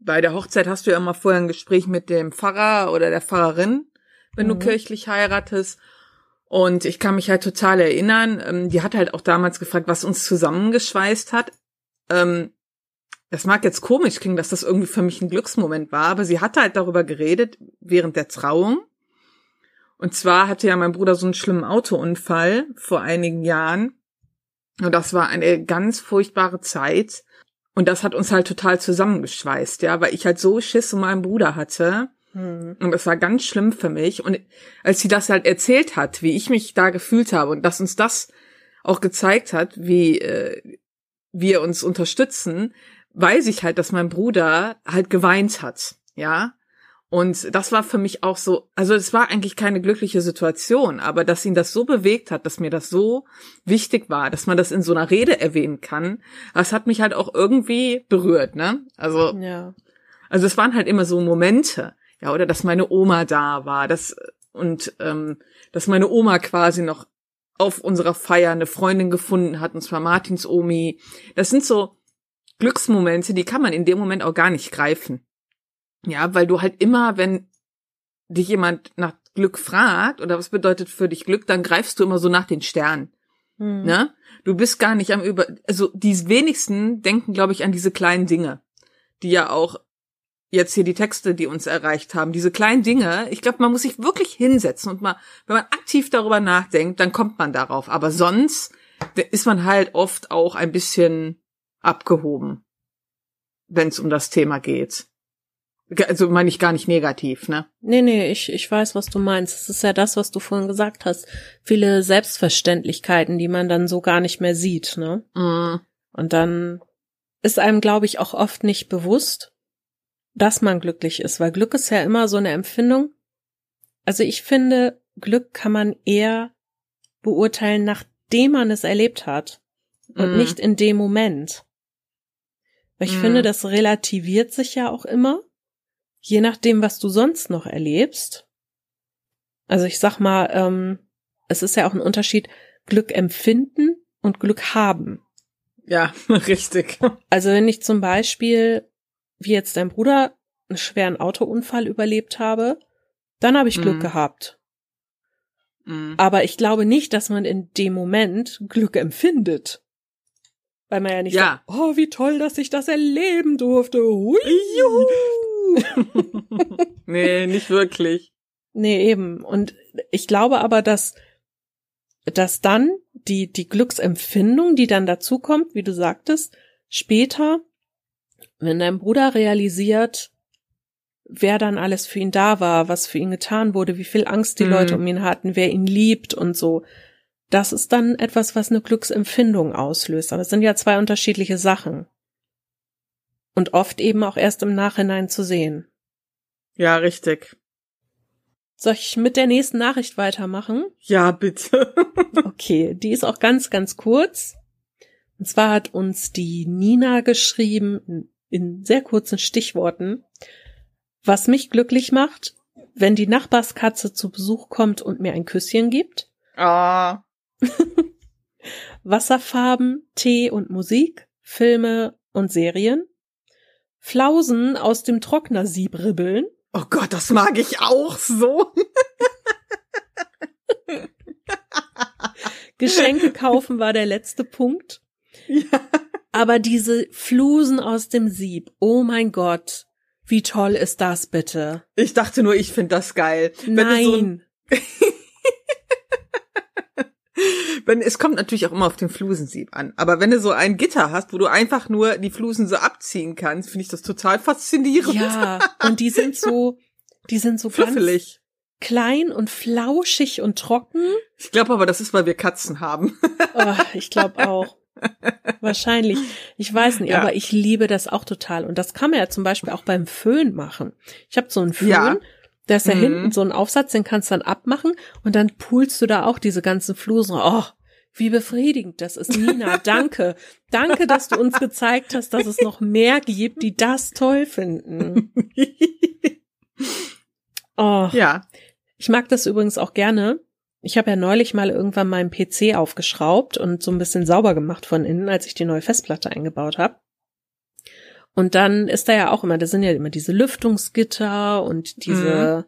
bei der Hochzeit hast du ja immer vorher ein Gespräch mit dem Pfarrer oder der Pfarrerin, wenn du Mhm. kirchlich heiratest. Und ich kann mich halt total erinnern, ähm, die hat halt auch damals gefragt, was uns zusammengeschweißt hat. Ähm, das mag jetzt komisch klingen, dass das irgendwie für mich ein Glücksmoment war, aber sie hatte halt darüber geredet während der Trauung. Und zwar hatte ja mein Bruder so einen schlimmen Autounfall vor einigen Jahren. Und das war eine ganz furchtbare Zeit. Und das hat uns halt total zusammengeschweißt, ja, weil ich halt so Schiss um meinen Bruder hatte. Mhm. Und das war ganz schlimm für mich. Und als sie das halt erzählt hat, wie ich mich da gefühlt habe und dass uns das auch gezeigt hat, wie äh, wir uns unterstützen, weiß ich halt, dass mein Bruder halt geweint hat, ja. Und das war für mich auch so, also es war eigentlich keine glückliche Situation, aber dass ihn das so bewegt hat, dass mir das so wichtig war, dass man das in so einer Rede erwähnen kann, das hat mich halt auch irgendwie berührt, ne? Also Ja. also es waren halt immer so Momente, ja, oder dass meine Oma da war, dass und ähm, dass meine Oma quasi noch auf unserer Feier eine Freundin gefunden hat, und zwar Martins Omi. Das sind so Glücksmomente, die kann man in dem Moment auch gar nicht greifen. Ja, weil du halt immer, wenn dich jemand nach Glück fragt oder was bedeutet für dich Glück, dann greifst du immer so nach den Sternen. Mhm. Ne? Du bist gar nicht am über, also die wenigsten denken, glaube ich, an diese kleinen Dinge, die ja auch jetzt hier die Texte, die uns erreicht haben, diese kleinen Dinge. Ich glaube, man muss sich wirklich hinsetzen und mal, wenn man aktiv darüber nachdenkt, dann kommt man darauf. Aber sonst ist man halt oft auch ein bisschen abgehoben, wenn es um das Thema geht. Also meine ich gar nicht negativ, ne? Nee, nee, ich, ich weiß, was du meinst. Es ist ja das, was du vorhin gesagt hast. Viele Selbstverständlichkeiten, die man dann so gar nicht mehr sieht, ne? Mm, Und dann ist einem, glaube ich, auch oft nicht bewusst, dass man glücklich ist, weil Glück ist ja immer so eine Empfindung. Also ich finde, Glück kann man eher beurteilen, nachdem man es erlebt hat und Mm. nicht in dem Moment. Weil ich Mm. finde, das relativiert sich ja auch immer, je nachdem, was du sonst noch erlebst. Also ich sag mal, ähm, es ist ja auch ein Unterschied, Glück empfinden und Glück haben. ja, richtig. Also wenn ich zum Beispiel, wie jetzt dein Bruder, einen schweren Autounfall überlebt habe, dann habe ich Glück Mhm. gehabt. Mm. Aber ich glaube nicht, dass man in dem Moment Glück empfindet. Weil man ja nicht Ja. sagt, oh, wie toll, dass ich das erleben durfte. Hui. nee, nicht wirklich. Nee, eben. Und ich glaube aber, dass, dass dann die, die Glücksempfindung, die dann dazukommt, wie du sagtest, später, wenn dein Bruder realisiert, wer dann alles für ihn da war, was für ihn getan wurde, wie viel Angst die Mhm. Leute um ihn hatten, wer ihn liebt und so, das ist dann etwas, was eine Glücksempfindung auslöst. Aber es sind ja zwei unterschiedliche Sachen. Und oft eben auch erst im Nachhinein zu sehen. Ja, richtig. Soll ich mit der nächsten Nachricht weitermachen? Ja, bitte. okay, die ist auch ganz, ganz kurz. Und zwar hat uns die Nina geschrieben, in, sehr kurzen Stichworten, was mich glücklich macht, wenn die Nachbarskatze zu Besuch kommt und mir ein Küsschen gibt. Ah. Wasserfarben, Tee und Musik, Filme und Serien. Flausen aus dem Trocknersieb ribbeln. Oh Gott, das mag ich auch so. Geschenke kaufen war der letzte Punkt. Ja. Aber diese Flusen aus dem Sieb, oh mein Gott, wie toll ist das bitte? Ich dachte nur, ich finde das geil. Wenn Nein. So ein, wenn, es kommt natürlich auch immer auf den Flusensieb an. Aber wenn du so ein Gitter hast, wo du einfach nur die Flusen so abziehen kannst, finde ich das total faszinierend. Ja, und die sind so, die sind so Fluffelig. ganz klein und flauschig und trocken. Ich glaube aber, das ist, weil wir Katzen haben. Oh, ich glaube auch. Wahrscheinlich. Ich weiß nicht, Ja. aber ich liebe das auch total. Und das kann man ja zum Beispiel auch beim Föhn machen. Ich habe so einen Föhn, Ja. da ist ja Mhm. hinten so ein Aufsatz, den kannst du dann abmachen und dann pulst du da auch diese ganzen Flusen. Oh, wie befriedigend das ist. Nina, danke. danke, dass du uns gezeigt hast, dass es noch mehr gibt, die das toll finden. Oh, ja. ich mag das übrigens auch gerne. Ich habe ja neulich mal irgendwann meinen PC aufgeschraubt und so ein bisschen sauber gemacht von innen, als ich die neue Festplatte eingebaut habe. Und dann ist da ja auch immer, da sind ja immer diese Lüftungsgitter und diese,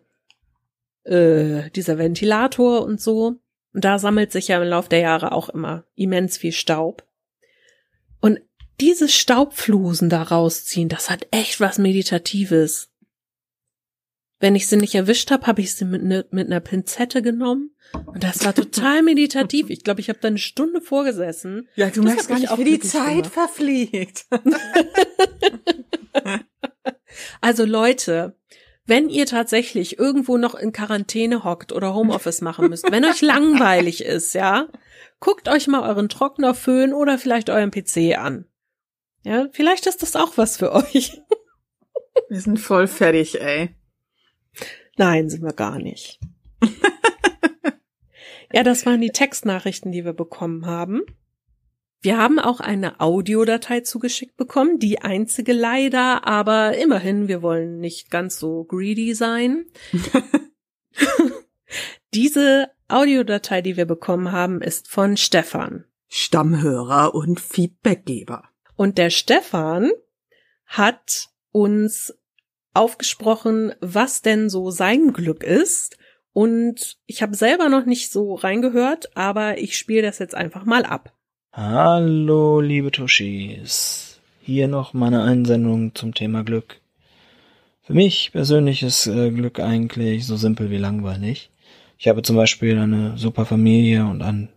äh, dieser Ventilator und so. Und da sammelt sich ja im Laufe der Jahre auch immer immens viel Staub. Und diese Staubflusen da rausziehen, das hat echt was Meditatives. Wenn ich sie nicht erwischt habe, habe ich sie mit, ne, mit einer Pinzette genommen. Und das war total meditativ. Ich glaube, ich habe da eine Stunde vorgesessen. Ja, du Das merkst gar nicht, wie die Zeit gemacht. verfliegt. Also Leute, wenn ihr tatsächlich irgendwo noch in Quarantäne hockt oder Homeoffice machen müsst, wenn euch langweilig ist, ja, guckt euch mal euren Trocknerföhn oder vielleicht euren PC an. Ja, vielleicht ist das auch was für euch. Wir sind voll fertig, ey. Nein, sind wir gar nicht. ja, das waren die Textnachrichten, die wir bekommen haben. Wir haben auch eine Audiodatei zugeschickt bekommen, die einzige leider, aber immerhin, wir wollen nicht ganz so greedy sein. Diese Audiodatei, die wir bekommen haben, ist von Stefan. Stammhörer und Feedbackgeber. Und der Stefan hat uns aufgesprochen, was denn so sein Glück ist. Und ich habe selber noch nicht so reingehört, aber ich spiele das jetzt einfach mal ab. Hallo, liebe Toshis. Hier noch meine Einsendung zum Thema Glück. Für mich persönlich ist äh, Glück eigentlich so simpel wie langweilig. Ich habe zum Beispiel eine super Familie und ein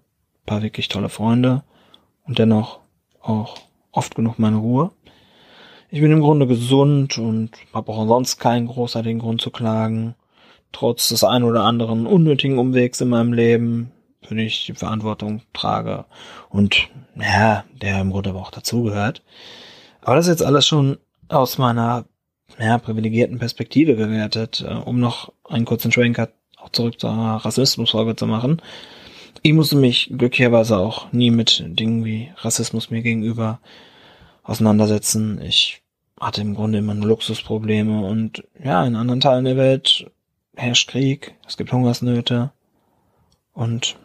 paar wirklich tolle Freunde und dennoch auch oft genug meine Ruhe. Ich bin im Grunde gesund und habe auch sonst keinen großartigen Grund zu klagen. Trotz des ein oder anderen unnötigen Umwegs in meinem Leben, für den ich die Verantwortung trage und ja, der im Grunde aber auch dazugehört. Aber das ist jetzt alles schon aus meiner ja, privilegierten Perspektive gewertet, äh, um noch einen kurzen Schwenker auch zurück zur Rassismusfolge zu machen. Ich musste mich glücklicherweise auch nie mit Dingen wie Rassismus mir gegenüber auseinandersetzen. Ich hatte im Grunde immer nur Luxusprobleme und ja, in anderen Teilen der Welt herrscht Krieg, es gibt Hungersnöte und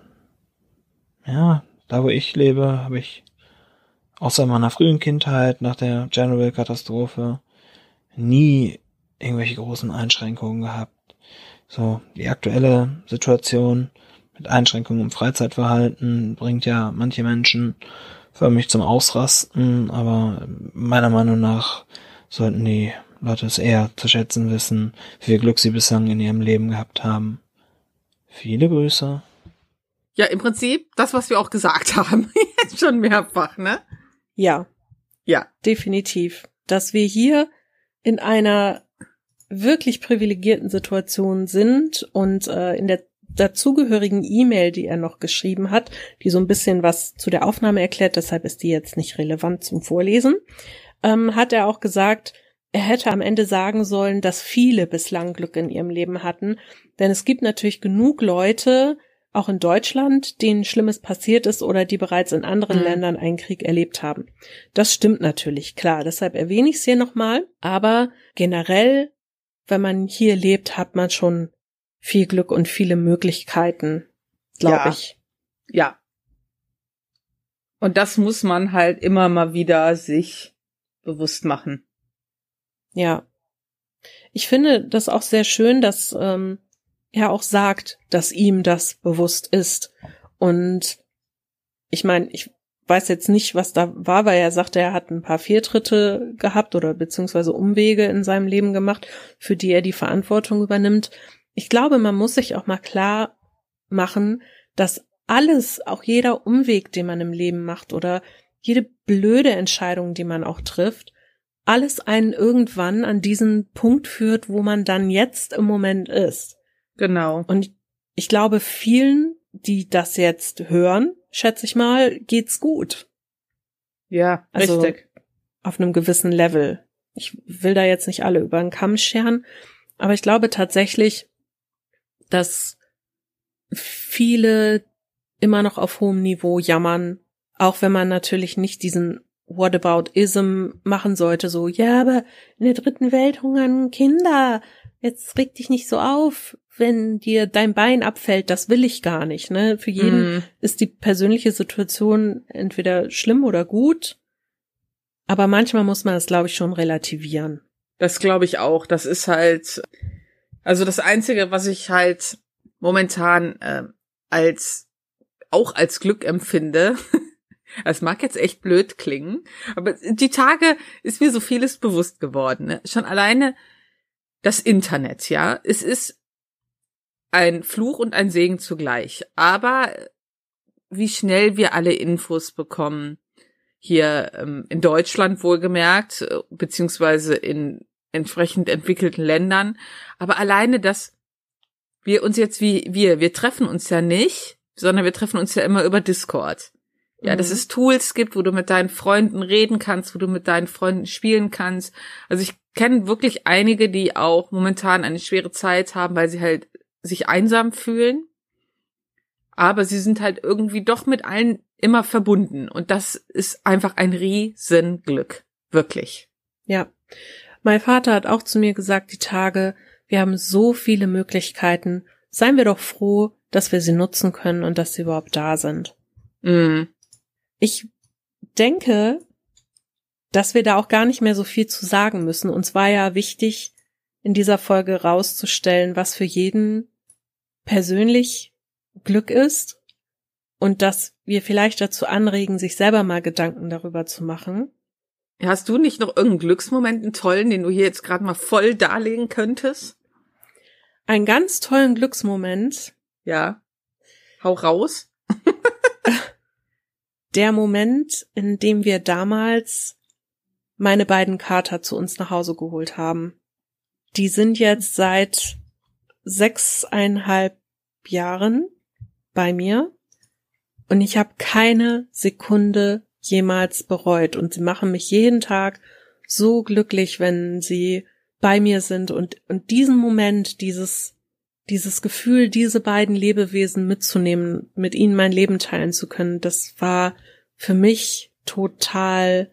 ja, da wo ich lebe, habe ich außer meiner frühen Kindheit nach der Chernobyl-Katastrophe nie irgendwelche großen Einschränkungen gehabt. So, die aktuelle Situation mit Einschränkungen im Freizeitverhalten bringt ja manche Menschen förmlich zum Ausrasten, aber meiner Meinung nach sollten die Leute es eher zu schätzen wissen, wie viel Glück sie bislang in ihrem Leben gehabt haben. Viele Grüße. Ja, im Prinzip das, was wir auch gesagt haben. Jetzt schon mehrfach, ne? Ja, Ja. definitiv. Dass wir hier in einer wirklich privilegierten Situation sind und äh, in der dazugehörigen E-Mail, die er noch geschrieben hat, die so ein bisschen was zu der Aufnahme erklärt, deshalb ist die jetzt nicht relevant zum Vorlesen, ähm, hat er auch gesagt, er hätte am Ende sagen sollen, dass viele bislang Glück in ihrem Leben hatten, denn es gibt natürlich genug Leute, auch in Deutschland, denen Schlimmes passiert ist oder die bereits in anderen mhm. Ländern einen Krieg erlebt haben. Das stimmt natürlich, klar. Deshalb erwähne ich es hier nochmal. Aber generell, wenn man hier lebt, hat man schon viel Glück und viele Möglichkeiten, glaube ja. ich. Ja. Und das muss man halt immer mal wieder sich bewusst machen. Ja. Ich finde das auch sehr schön, dass ähm, er auch sagt, dass ihm das bewusst ist. Und ich meine, ich weiß jetzt nicht, was da war, weil er sagte, er hat ein paar Fehltritte gehabt oder beziehungsweise Umwege in seinem Leben gemacht, für die er die Verantwortung übernimmt. Ich glaube, man muss sich auch mal klar machen, dass alles, auch jeder Umweg, den man im Leben macht oder jede blöde Entscheidung, die man auch trifft, alles einen irgendwann an diesen Punkt führt, wo man dann jetzt im Moment ist. Genau. Und ich glaube, vielen, die das jetzt hören, schätze ich mal, geht's gut. Ja, also richtig. Auf einem gewissen Level. Ich will da jetzt nicht alle über den Kamm scheren, aber ich glaube tatsächlich, dass viele immer noch auf hohem Niveau jammern, auch wenn man natürlich nicht diesen Whataboutism machen sollte, so, ja, aber in der dritten Welt hungern Kinder, jetzt reg dich nicht so auf, wenn dir dein Bein abfällt, das will ich gar nicht. Ne? Für jeden mm. ist die persönliche Situation entweder schlimm oder gut, aber manchmal muss man das, glaube ich, schon relativieren. Das glaube ich auch. Das ist halt, also das Einzige, was ich halt momentan äh, als auch als Glück empfinde. Es mag jetzt echt blöd klingen, aber die Tage ist mir so vieles bewusst geworden. Ne? Schon alleine das Internet, ja. Es ist ein Fluch und ein Segen zugleich. Aber wie schnell wir alle Infos bekommen, hier ähm, in Deutschland wohlgemerkt, äh, beziehungsweise in entsprechend entwickelten Ländern. Aber alleine, dass wir uns jetzt wie wir, wir treffen uns ja nicht, sondern wir treffen uns ja immer über Discord. Ja, mhm. dass es Tools gibt, wo du mit deinen Freunden reden kannst, wo du mit deinen Freunden spielen kannst. Also ich kenne wirklich einige, die auch momentan eine schwere Zeit haben, weil sie halt sich einsam fühlen, aber sie sind halt irgendwie doch mit allen immer verbunden und das ist einfach ein Riesenglück, wirklich. Ja. Mein Vater hat auch zu mir gesagt, die Tage, wir haben so viele Möglichkeiten, seien wir doch froh, dass wir sie nutzen können und dass sie überhaupt da sind. Mm. Ich denke, dass wir da auch gar nicht mehr so viel zu sagen müssen. Uns war ja wichtig, in dieser Folge rauszustellen, was für jeden persönlich Glück ist und dass wir vielleicht dazu anregen, sich selber mal Gedanken darüber zu machen. Hast du nicht noch irgendeinen Glücksmoment, einen tollen, den du hier jetzt gerade mal voll darlegen könntest? Einen ganz tollen Glücksmoment. Ja. Hau raus. Der Moment, in dem wir damals meine beiden Kater zu uns nach Hause geholt haben. Die sind jetzt seit sechseinhalb Jahren bei mir und ich habe keine Sekunde jemals bereut und sie machen mich jeden Tag so glücklich, wenn sie bei mir sind und, und diesen Moment, dieses, dieses Gefühl, diese beiden Lebewesen mitzunehmen, mit ihnen mein Leben teilen zu können, das war für mich total,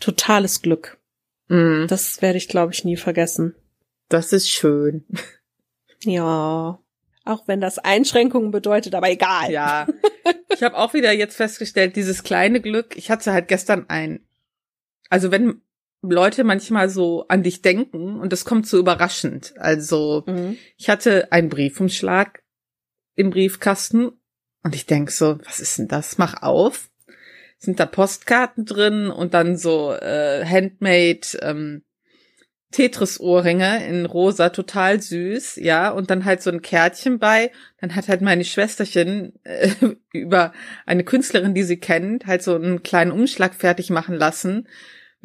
totales Glück. Mm. Das werde ich, glaube ich, nie vergessen. Das ist schön. Ja. Auch wenn das Einschränkungen bedeutet, aber egal. Ja. Ich habe auch wieder jetzt festgestellt, dieses kleine Glück, ich hatte halt gestern ein, also wenn Leute manchmal so an dich denken und das kommt so überraschend. Also mhm. ich hatte einen Briefumschlag im Briefkasten und ich denk so, was ist denn das? Mach auf. Sind da Postkarten drin und dann so äh, Handmade ähm, Tetris-Ohrringe in rosa, total süß, ja, und dann halt so ein Kärtchen bei. Dann hat halt meine Schwesterchen äh, über eine Künstlerin, die sie kennt, halt so einen kleinen Umschlag fertig machen lassen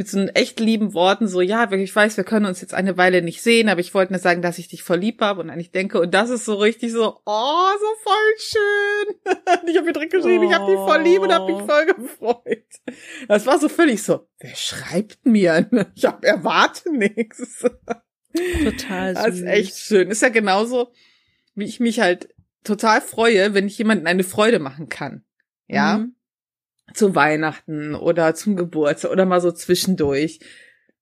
mit so echt lieben Worten so, ja, ich weiß, wir können uns jetzt eine Weile nicht sehen, aber ich wollte nur sagen, dass ich dich voll lieb habe und eigentlich denke, und das ist so richtig so, oh, so voll schön. ich habe mir direkt geschrieben, oh. ich habe dich voll lieb und habe mich voll gefreut. Das war so völlig so, wer schreibt mir? Ich hab erwarte nichts. Total süß. Das ist echt schön. Ist ja genauso, wie ich mich halt total freue, wenn ich jemanden eine Freude machen kann. Ja. Mhm. Zu Weihnachten oder zum Geburtstag oder mal so zwischendurch.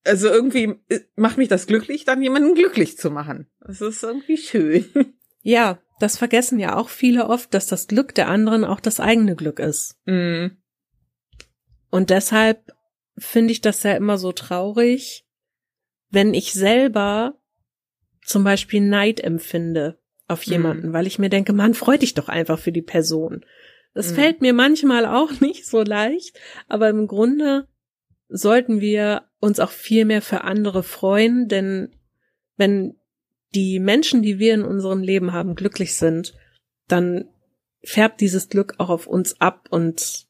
Also irgendwie äh, macht mich das glücklich, dann jemanden glücklich zu machen. Das ist irgendwie schön. Ja, das vergessen ja auch viele oft, dass das Glück der anderen auch das eigene Glück ist. Mhm. Und deshalb finde ich das ja immer so traurig, wenn ich selber zum Beispiel Neid empfinde auf mhm. jemanden, mhm. weil ich mir denke, Mann, freu dich doch einfach für die Person. Das mhm. fällt mir manchmal auch nicht so leicht, aber im Grunde sollten wir uns auch viel mehr für andere freuen, denn wenn die Menschen, die wir in unserem Leben haben, glücklich sind, dann färbt dieses Glück auch auf uns ab und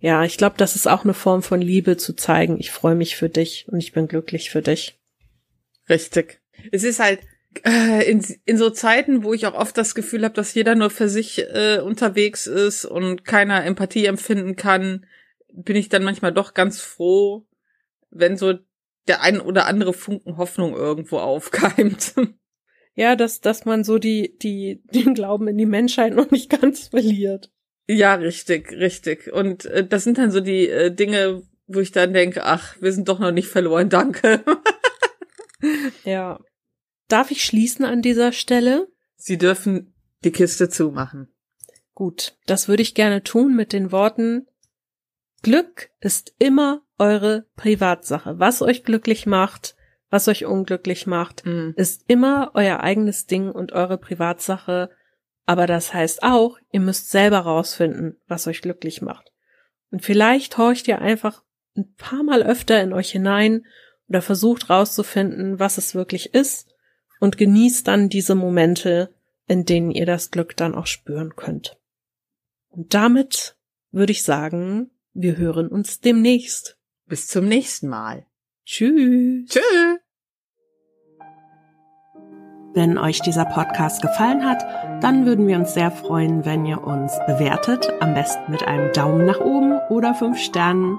ja, ich glaube, das ist auch eine Form von Liebe zu zeigen, ich freue mich für dich und ich bin glücklich für dich. Richtig. Es ist halt in, in so Zeiten, wo ich auch oft das Gefühl habe, dass jeder nur für sich äh, unterwegs ist und keiner Empathie empfinden kann, bin ich dann manchmal doch ganz froh, wenn so der ein oder andere Funken Hoffnung irgendwo aufkeimt. Ja, dass, dass man so die, die, den Glauben in die Menschheit noch nicht ganz verliert. Ja, richtig, richtig. Und äh, das sind dann so die äh, Dinge, wo ich dann denke, ach, wir sind doch noch nicht verloren, danke. Ja. Darf ich schließen an dieser Stelle? Sie dürfen die Kiste zumachen. Gut, das würde ich gerne tun mit den Worten Glück ist immer eure Privatsache. Was euch glücklich macht, was euch unglücklich macht, mm. ist immer euer eigenes Ding und eure Privatsache. Aber das heißt auch, ihr müsst selber rausfinden, was euch glücklich macht. Und vielleicht horcht ihr einfach ein paar Mal öfter in euch hinein oder versucht rauszufinden, was es wirklich ist und genießt dann diese Momente, in denen ihr das Glück dann auch spüren könnt. Und damit würde ich sagen, wir hören uns demnächst. Bis zum nächsten Mal. Tschüss. Tschüss. Wenn euch dieser Podcast gefallen hat, dann würden wir uns sehr freuen, wenn ihr uns bewertet, am besten mit einem Daumen nach oben oder fünf Sternen